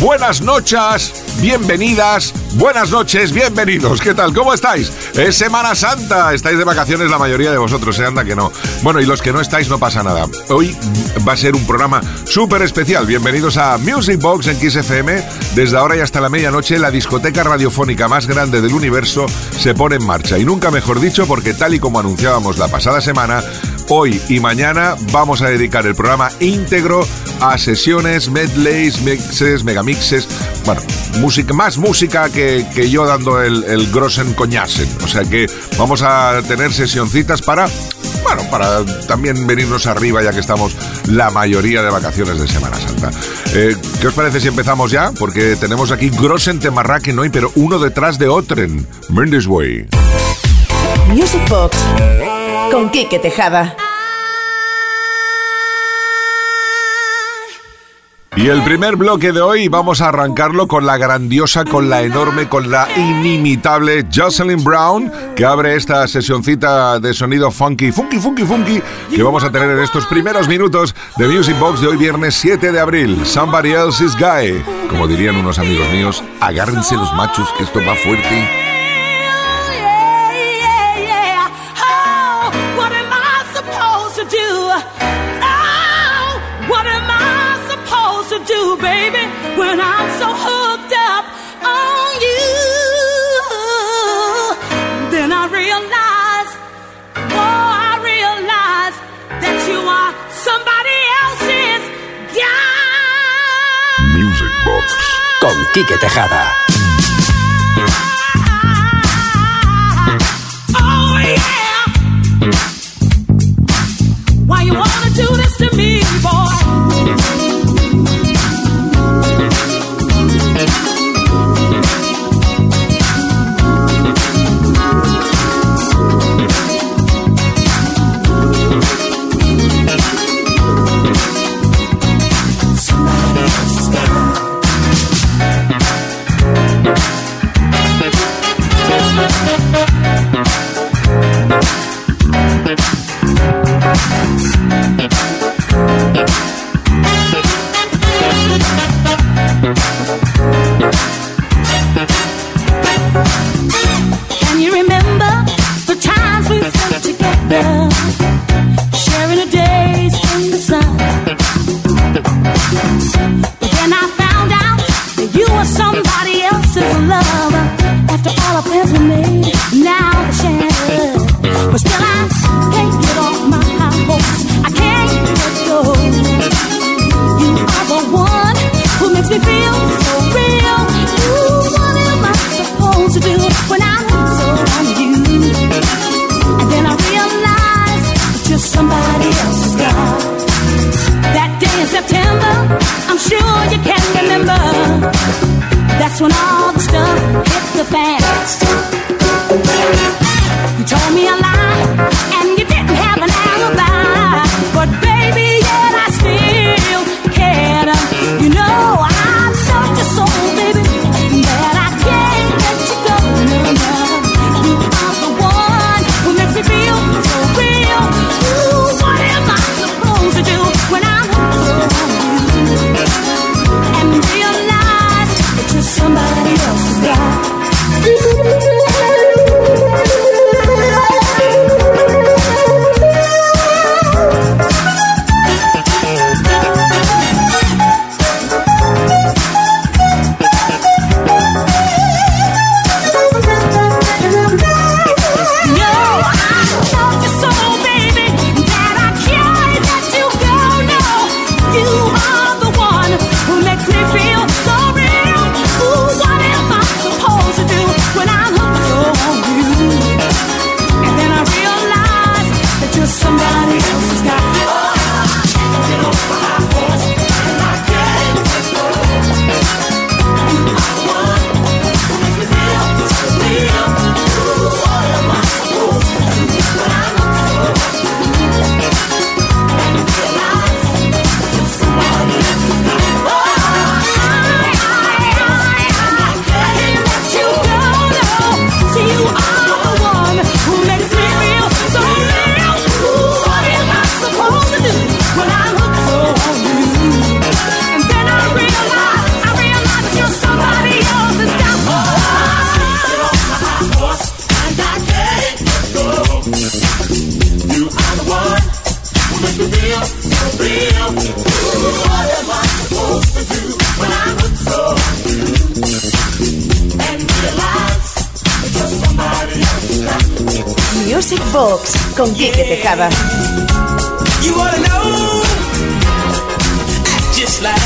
Buenas noches, bienvenidas, buenas noches, bienvenidos. ¿Qué tal? ¿Cómo estáis? Es Semana Santa. Estáis de vacaciones la mayoría de vosotros, se anda que no. Bueno, y los que no estáis no pasa nada. Hoy va a ser un programa súper especial. Bienvenidos a Music Box en Kiss FM. Desde ahora y hasta la medianoche, la discoteca radiofónica más grande del universo se pone en marcha. Y nunca mejor dicho, porque tal y como anunciábamos la pasada semana, hoy y mañana vamos a dedicar el programa íntegro a sesiones, medleys, mixes, megamixes, bueno, música, más música que, yo dando el, el Grossen Coñasen. O sea que vamos a tener sesioncitas para, bueno, para también venirnos arriba ya que estamos la mayoría de vacaciones de Semana Santa. Eh, ¿Qué os parece si empezamos ya? Porque tenemos aquí Grossen Temarraken hoy, pero uno detrás de otren. Mendes Way. Music Box con Quique Tejada. Y el primer bloque de hoy vamos a arrancarlo con la grandiosa, con la enorme, con la inimitable Jocelyn Brown, que abre esta sesioncita de sonido funky, funky, funky, funky, que vamos a tener en estos primeros minutos de Music Box de hoy viernes 7 de abril. Somebody Else's Guy. Como dirían unos amigos míos, agárrense los machos que esto va fuerte. When I'm so hooked up on you. Then I realize, oh, I realize that you are somebody else's guy. Music Box. Con Quique Tejada. con Quique Tejada. You wanna know? Act just like,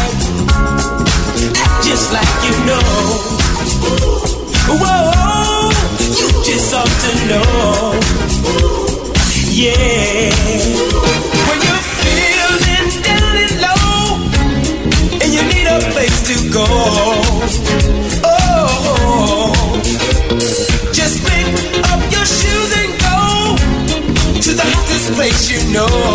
act just like you know. know.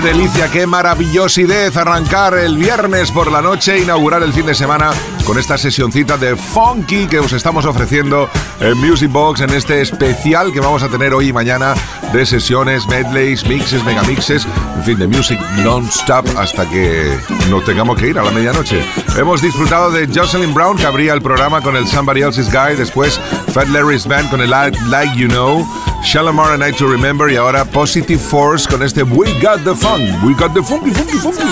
Delicia, qué maravillosidad arrancar el viernes por la noche, inaugurar el fin de semana con esta sesioncita de funky que os estamos ofreciendo en Music Box en este especial que vamos a tener hoy y mañana de sesiones, medleys, mixes, megamixes, en fin, de music non-stop hasta que nos tengamos que ir a la medianoche. Hemos disfrutado de Jocelyn Brown que abría el programa con el Somebody Else's Guy, después Fat Larry's Band con el Like You Know. Shalamar and I to Remember y ahora Positive Force con este We Got the Fun. We Got the Funky, Funky, Funky.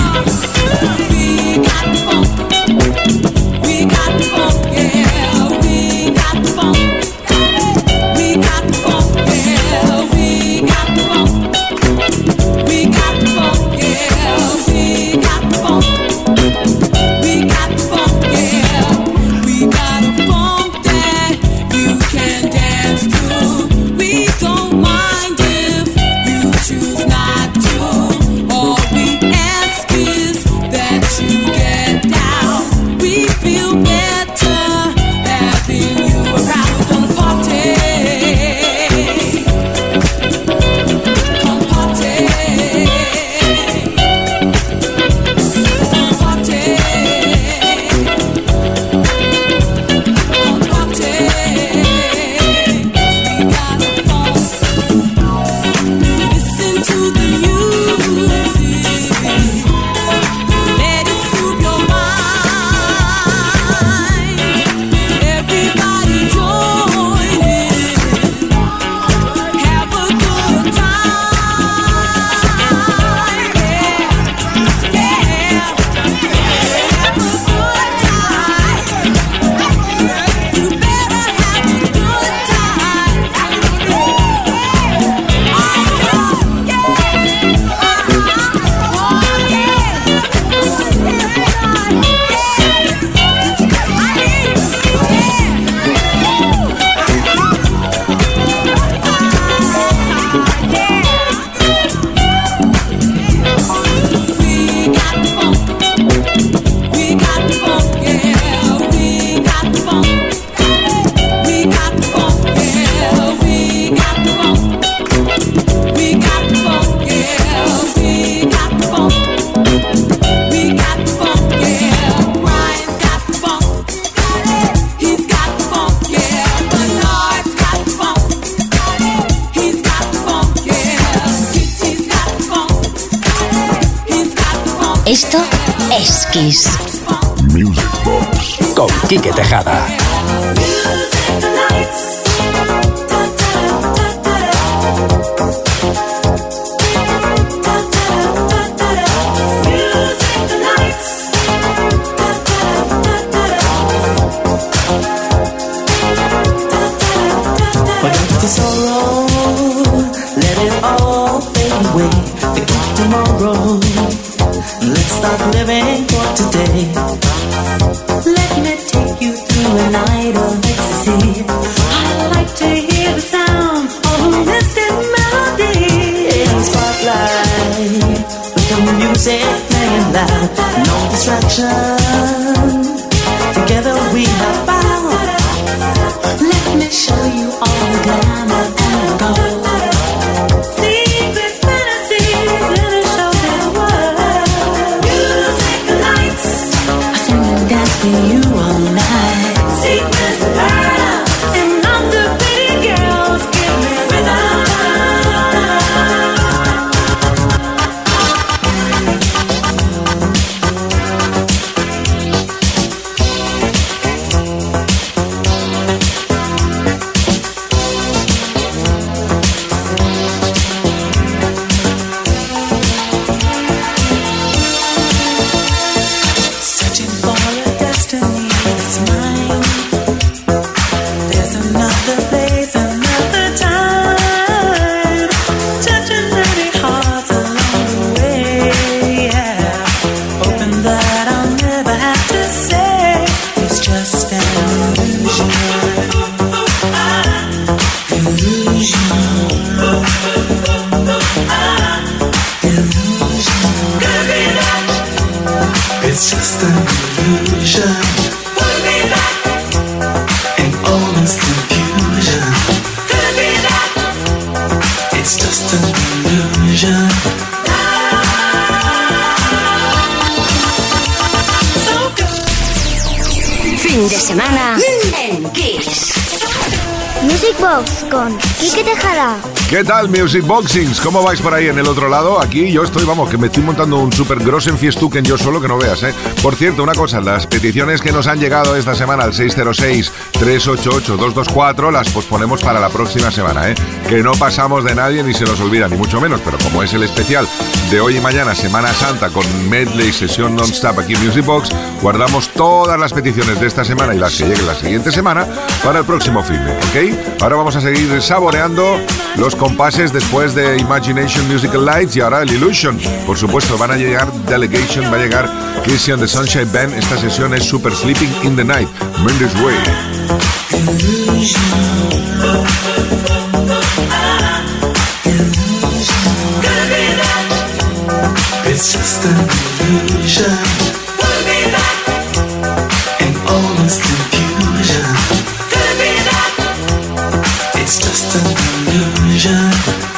¿Qué tal, Music Boxings? ¿Cómo vais por ahí en el otro lado? Aquí yo estoy, vamos, que me estoy montando un super grossen fiestuken yo solo que no veas, ¿eh? Por cierto, una cosa, las peticiones que nos han llegado esta semana al 606-388-224 las posponemos para la próxima semana, ¿eh? Que no pasamos de nadie ni se nos olvida, ni mucho menos, pero como es el especial de hoy y mañana, Semana Santa, con medley, sesión non-stop aquí en Music Box, guardamos todas las peticiones de esta semana y las que lleguen la siguiente semana para el próximo filme, ¿ok? Ahora vamos a seguir saboreando los compases después de Imagination Musical Lights y ahora el Illusion. Por supuesto, van a llegar Delegation, va a llegar Christian the Sunshine Band. Esta sesión es Super Sleeping in the Night. Mendes Way. Illusion.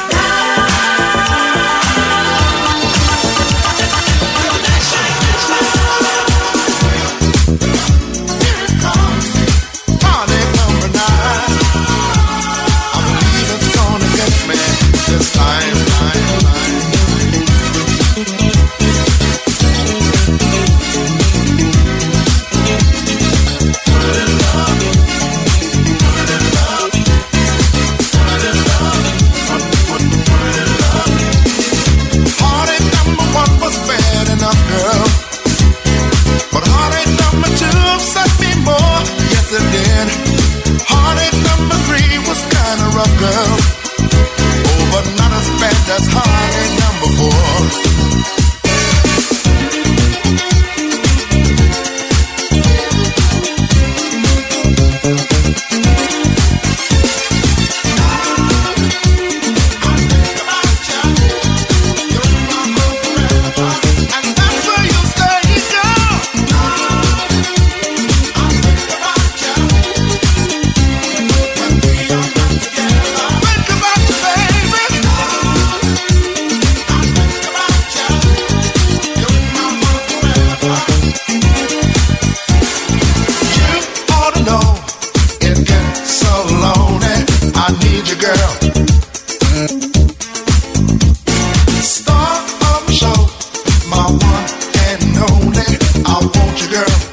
Want you, girl.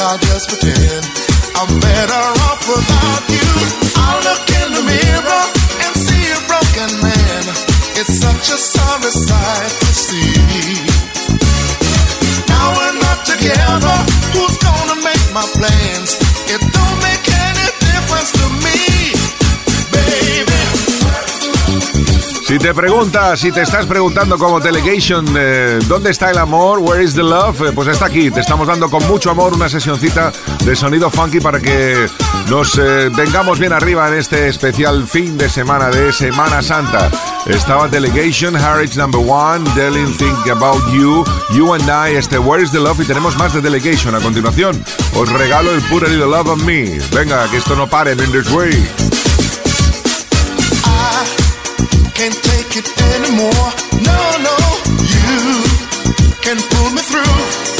I'll just pretend I'm better off without you. Te preguntas, si te estás preguntando como Delegation, eh, ¿dónde está el amor? Where is the love? Eh, pues está aquí. Te estamos dando con mucho amor una sesioncita de sonido funky para que nos eh, vengamos bien arriba en este especial fin de semana de Semana Santa. Estaba Delegation, Harridge Number One, Delin Think About You, You and I, este Where is the Love y tenemos más de Delegation. A continuación, os regalo el Put a Little Love on Me. Venga, que esto no pare in this way. Can't take it anymore. No, no, you can pull me through.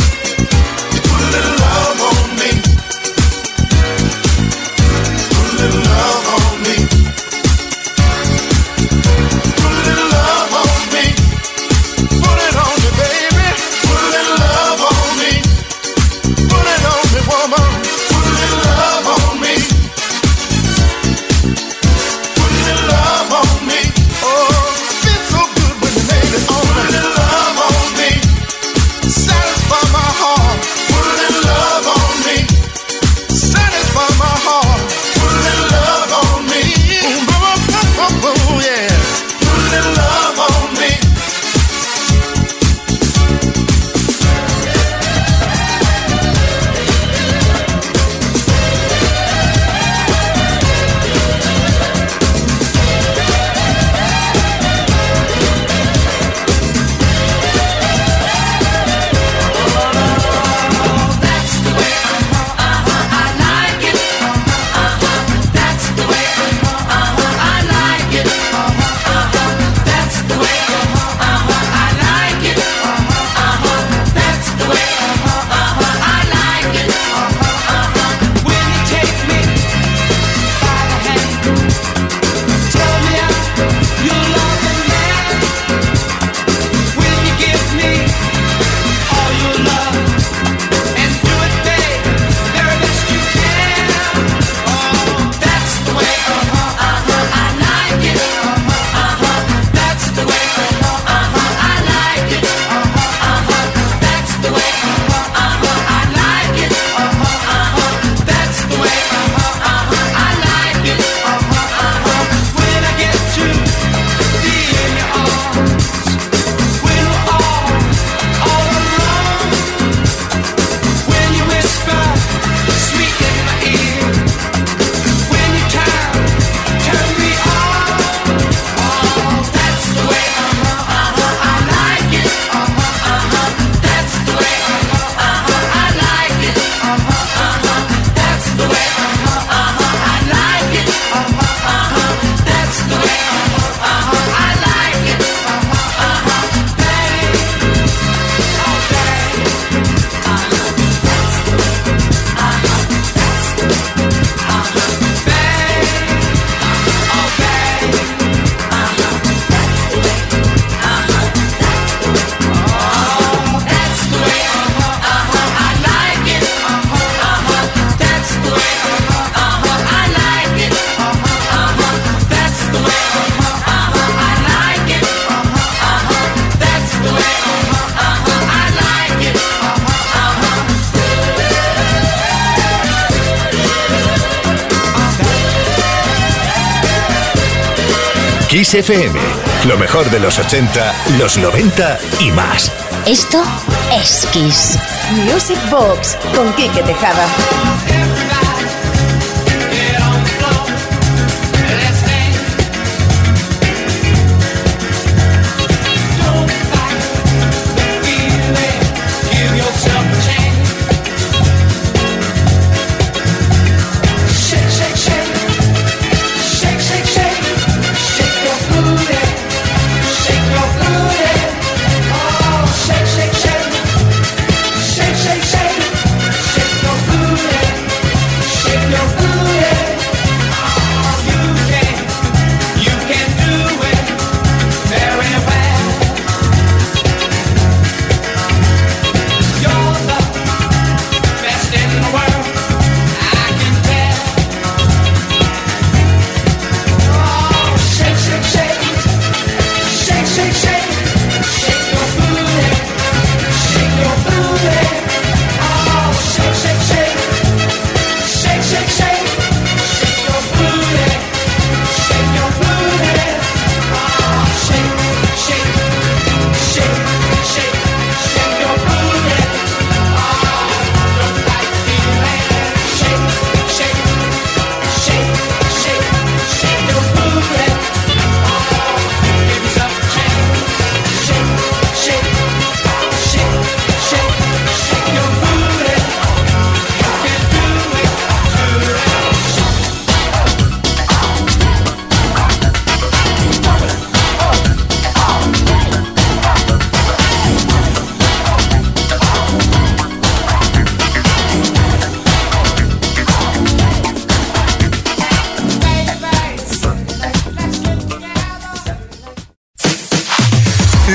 Kiss FM. Lo mejor de los 80, los 90 y más. Esto es Kiss. Music Box con Quique Tejada.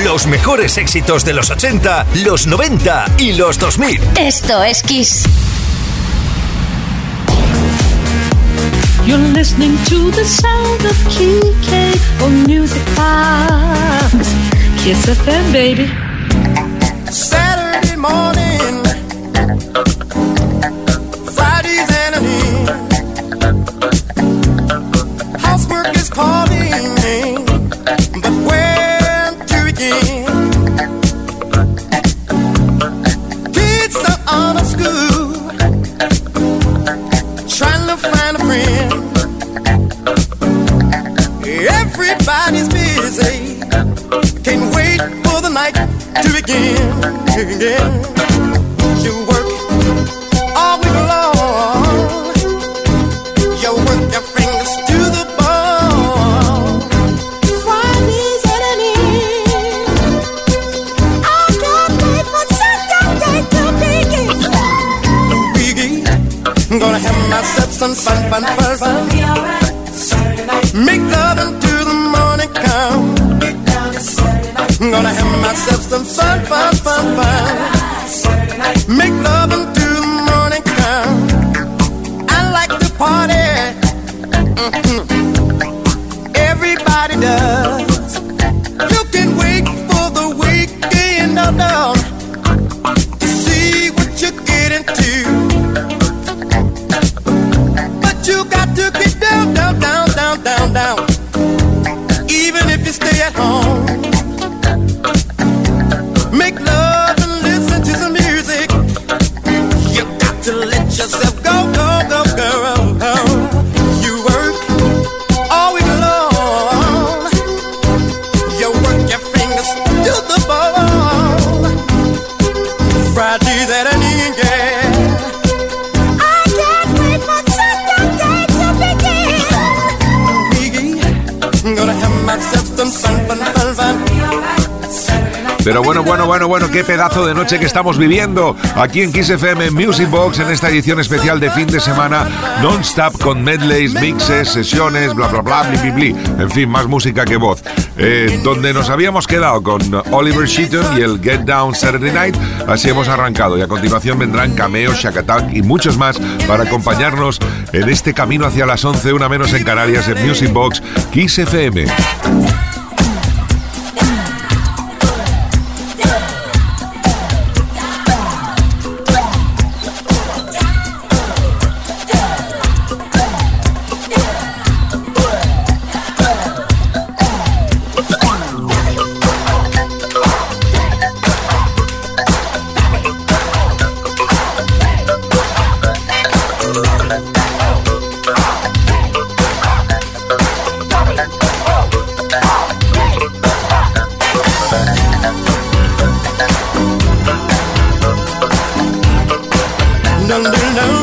Los mejores éxitos de los 80, los 90 y los 2000. Esto es Kiss. You're listening to the sound of KK on Music Box. Kiss FM, baby. Saturday morning, Friday's enemy. Housework is calling me, again, again. Bueno, bueno, bueno, qué pedazo de noche que estamos viviendo aquí en Kiss FM Music Box en esta edición especial de fin de semana non-stop con medleys, mixes, sesiones, bla, bla, bla, bli, bli, bli. En fin, más música que voz. Eh, donde nos habíamos quedado con Oliver Sheaton y el Get Down Saturday Night, así hemos arrancado y a continuación vendrán Cameo, Shack Attack y muchos más para acompañarnos en este camino hacia las 11, una menos en Canarias en Music Box Kiss FM. No, no,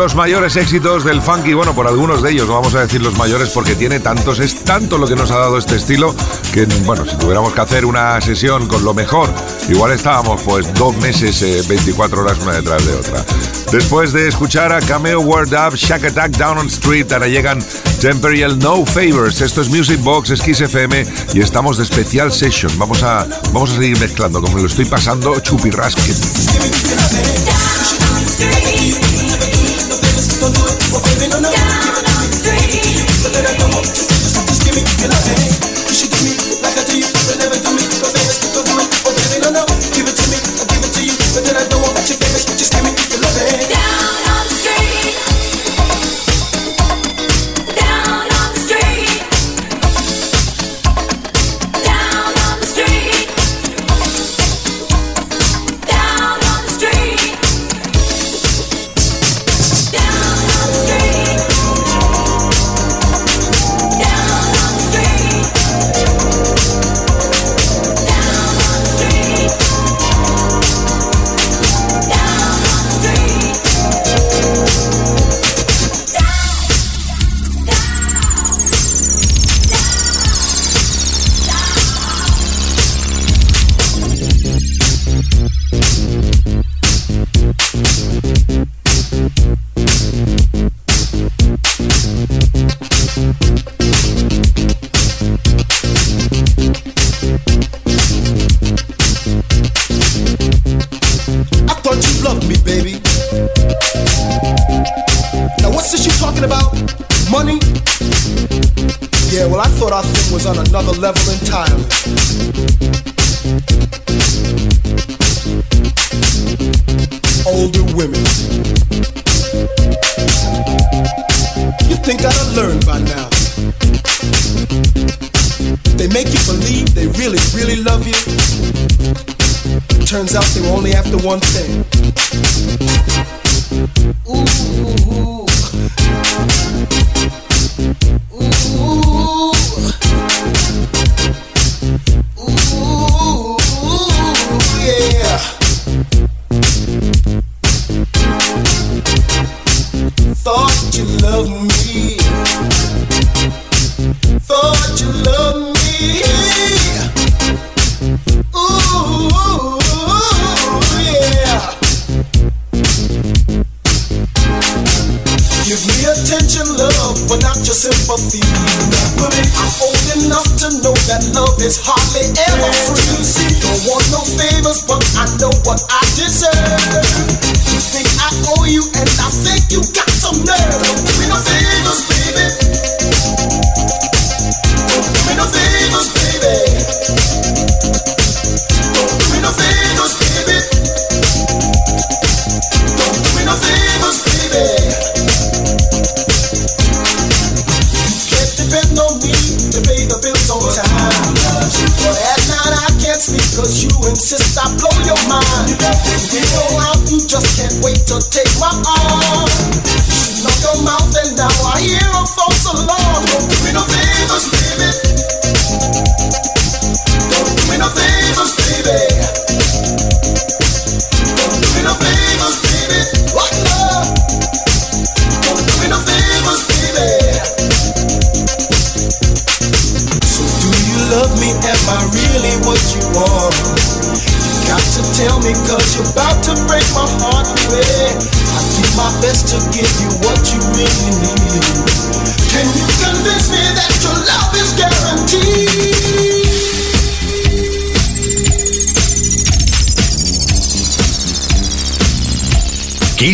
los mayores éxitos del funky, bueno, por algunos de ellos, no vamos a decir los mayores porque tiene tantos, es tanto lo que nos ha dado este estilo que, bueno, si tuviéramos que hacer una sesión con lo mejor, igual estábamos pues dos meses, eh, 24 horas una detrás de otra. Después de escuchar a Cameo Word Up, Shack Attack Down on Street, ahora llegan Temperial No Favors. Esto es Music Box, es Kiss FM y estamos de Special Session. Vamos a, vamos a seguir mezclando, como lo estoy pasando, chupirrasque. me no no. Give it to me. So let her know. Just give me your loving. turns out they were only after one thing. Ooh. ooh, ooh.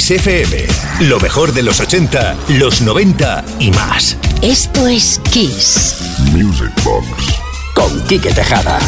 XFM. Lo mejor de los 80, los 90 y más. Esto es Kiss. Music Box. Con Quique Tejada.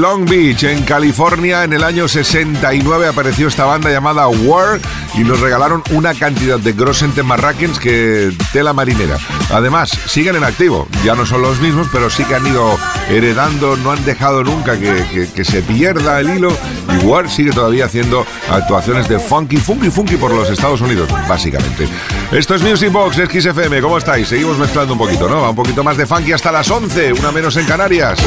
Long Beach, en California, en el año 69 apareció esta banda llamada War y nos regalaron una cantidad de Grosente Marrakens que tela marinera. Además, siguen en activo, ya no son los mismos, pero sí que han ido heredando, no han dejado nunca que, se pierda el hilo y War sigue todavía haciendo actuaciones de funky, funky, funky por los Estados Unidos, básicamente. Esto es Music Box, es XFM, ¿cómo estáis? Seguimos mezclando un poquito, ¿no? Un poquito más de funky hasta las 11, una menos en Canarias.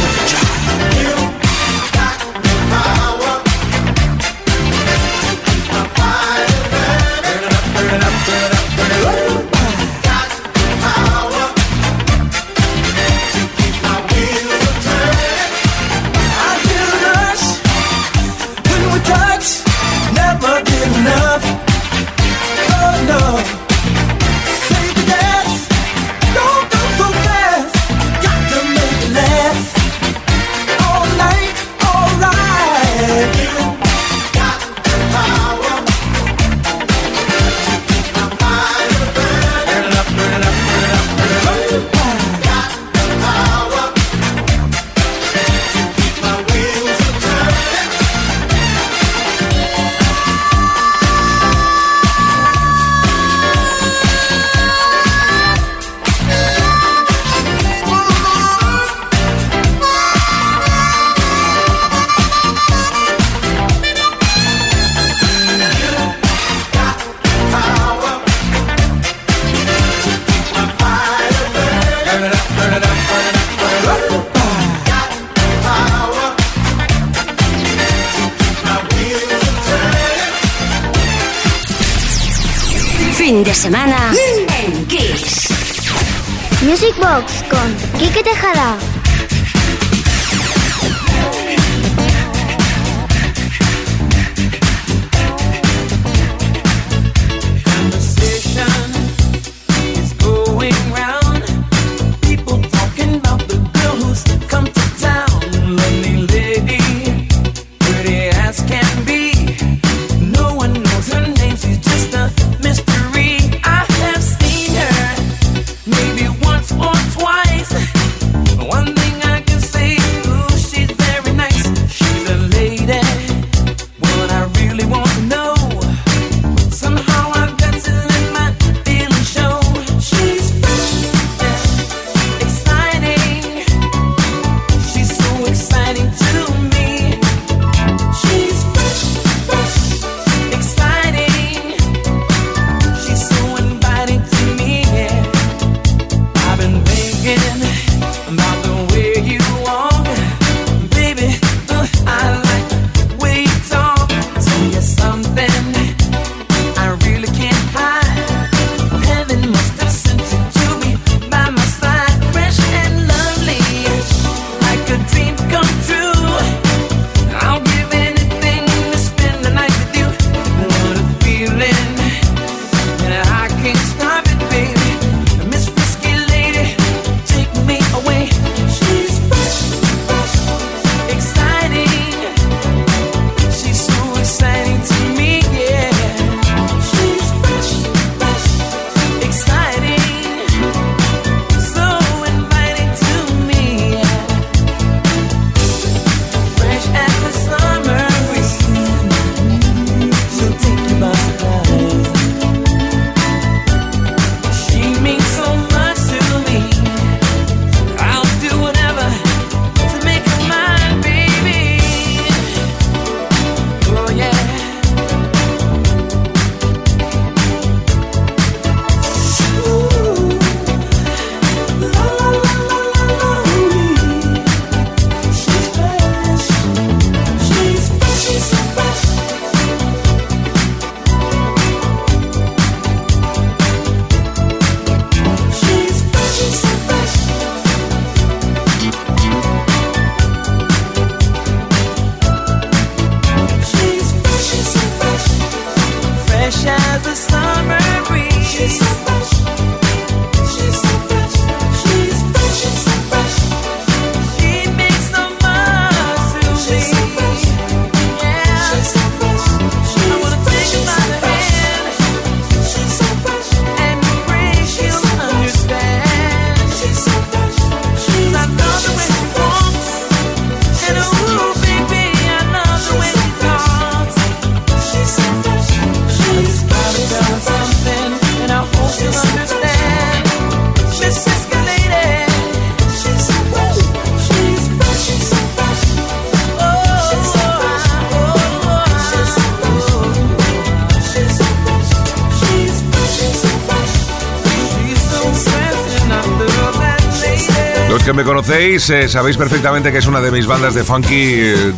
Los que me conocéis eh, sabéis perfectamente que es una de mis bandas de funky eh,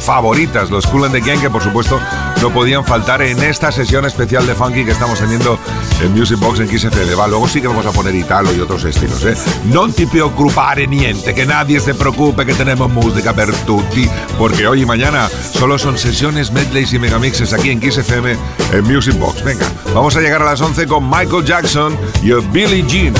favoritas, los Cool and the Gang, que por supuesto no podían faltar en esta sesión especial de funky que estamos teniendo en Music Box en XFD. Va, luego sí que vamos a poner italo y otros estilos, ¿eh? Non ti preoccupare niente, que nadie se preocupe que tenemos música per tutti, porque hoy y mañana solo son sesiones, medleys y megamixes aquí en XFM en Music Box. Venga, vamos a llegar a las 11 con Michael Jackson y Billie Jean.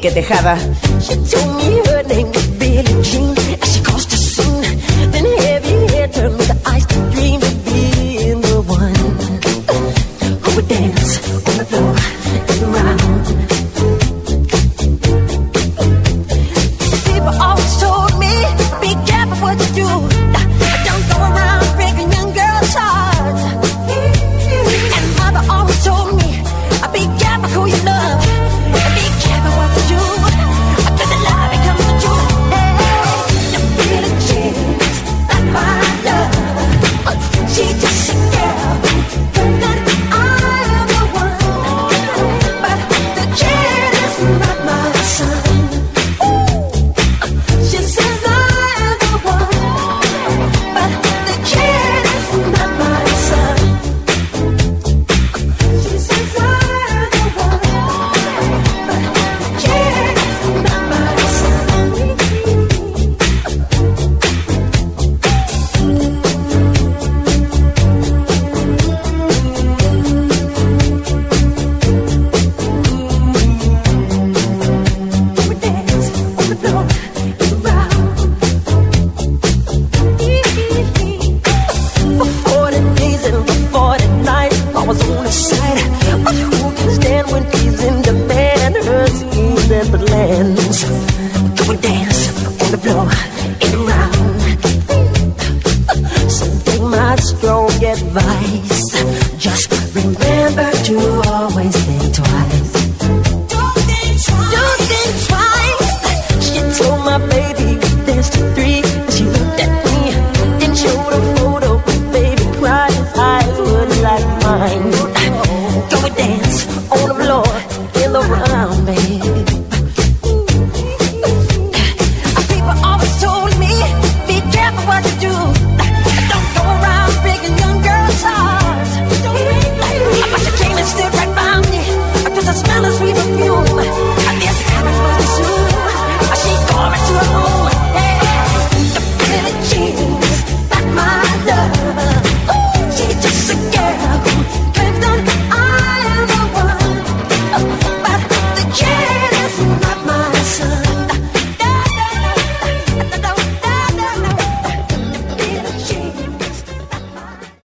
Quique Tejada.